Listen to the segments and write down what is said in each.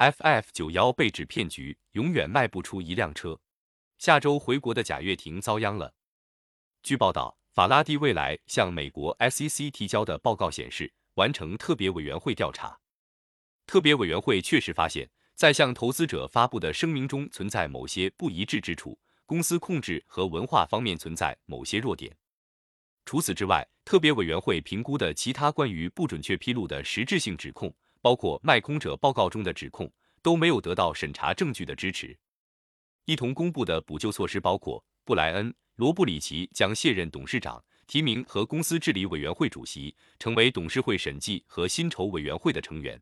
FF 九幺被指骗局，永远卖不出一辆车。下周回国的贾跃亭遭殃了。据报道，法拉第未来向美国 SEC 提交的报告显示，完成特别委员会调查。特别委员会确实发现，在向投资者发布的声明中存在某些不一致之处，公司控制和文化方面存在某些弱点。除此之外，特别委员会评估的其他关于不准确披露的实质性指控。包括卖空者报告中的指控都没有得到审查证据的支持。一同公布的补救措施包括：布莱恩·罗布里奇将卸任董事长，提名和公司治理委员会主席，成为董事会审计和薪酬委员会的成员；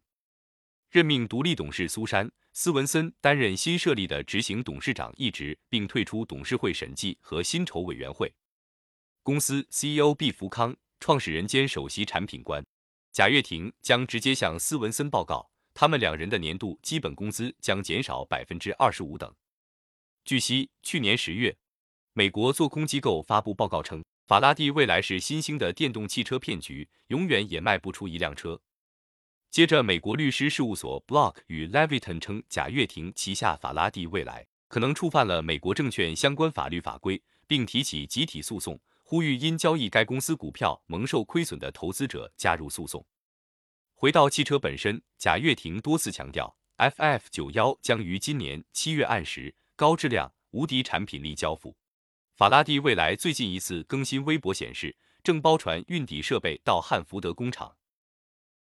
任命独立董事苏珊·斯文森担任新设立的执行董事长一职，并退出董事会审计和薪酬委员会。公司 CEO 毕福康，创始人兼首席产品官。贾跃亭将直接向斯文森报告，他们两人的年度基本工资将减少百分之二十五等。据悉，去年十月，美国做空机构发布报告称，法拉第未来是新兴的电动汽车骗局，永远也卖不出一辆车。接着，美国律师事务所 Block 与 Leviton 称，贾跃亭旗下法拉第未来可能触犯了美国证券相关法律法规，并提起集体诉讼。呼吁因交易该公司股票蒙受亏损的投资者加入诉讼。回到汽车本身，贾跃亭多次强调，FF 九幺将于今年七月按时、高质量、无敌产品力交付。法拉第未来最近一次更新微博显示，正包船运抵设备到汉福德工厂。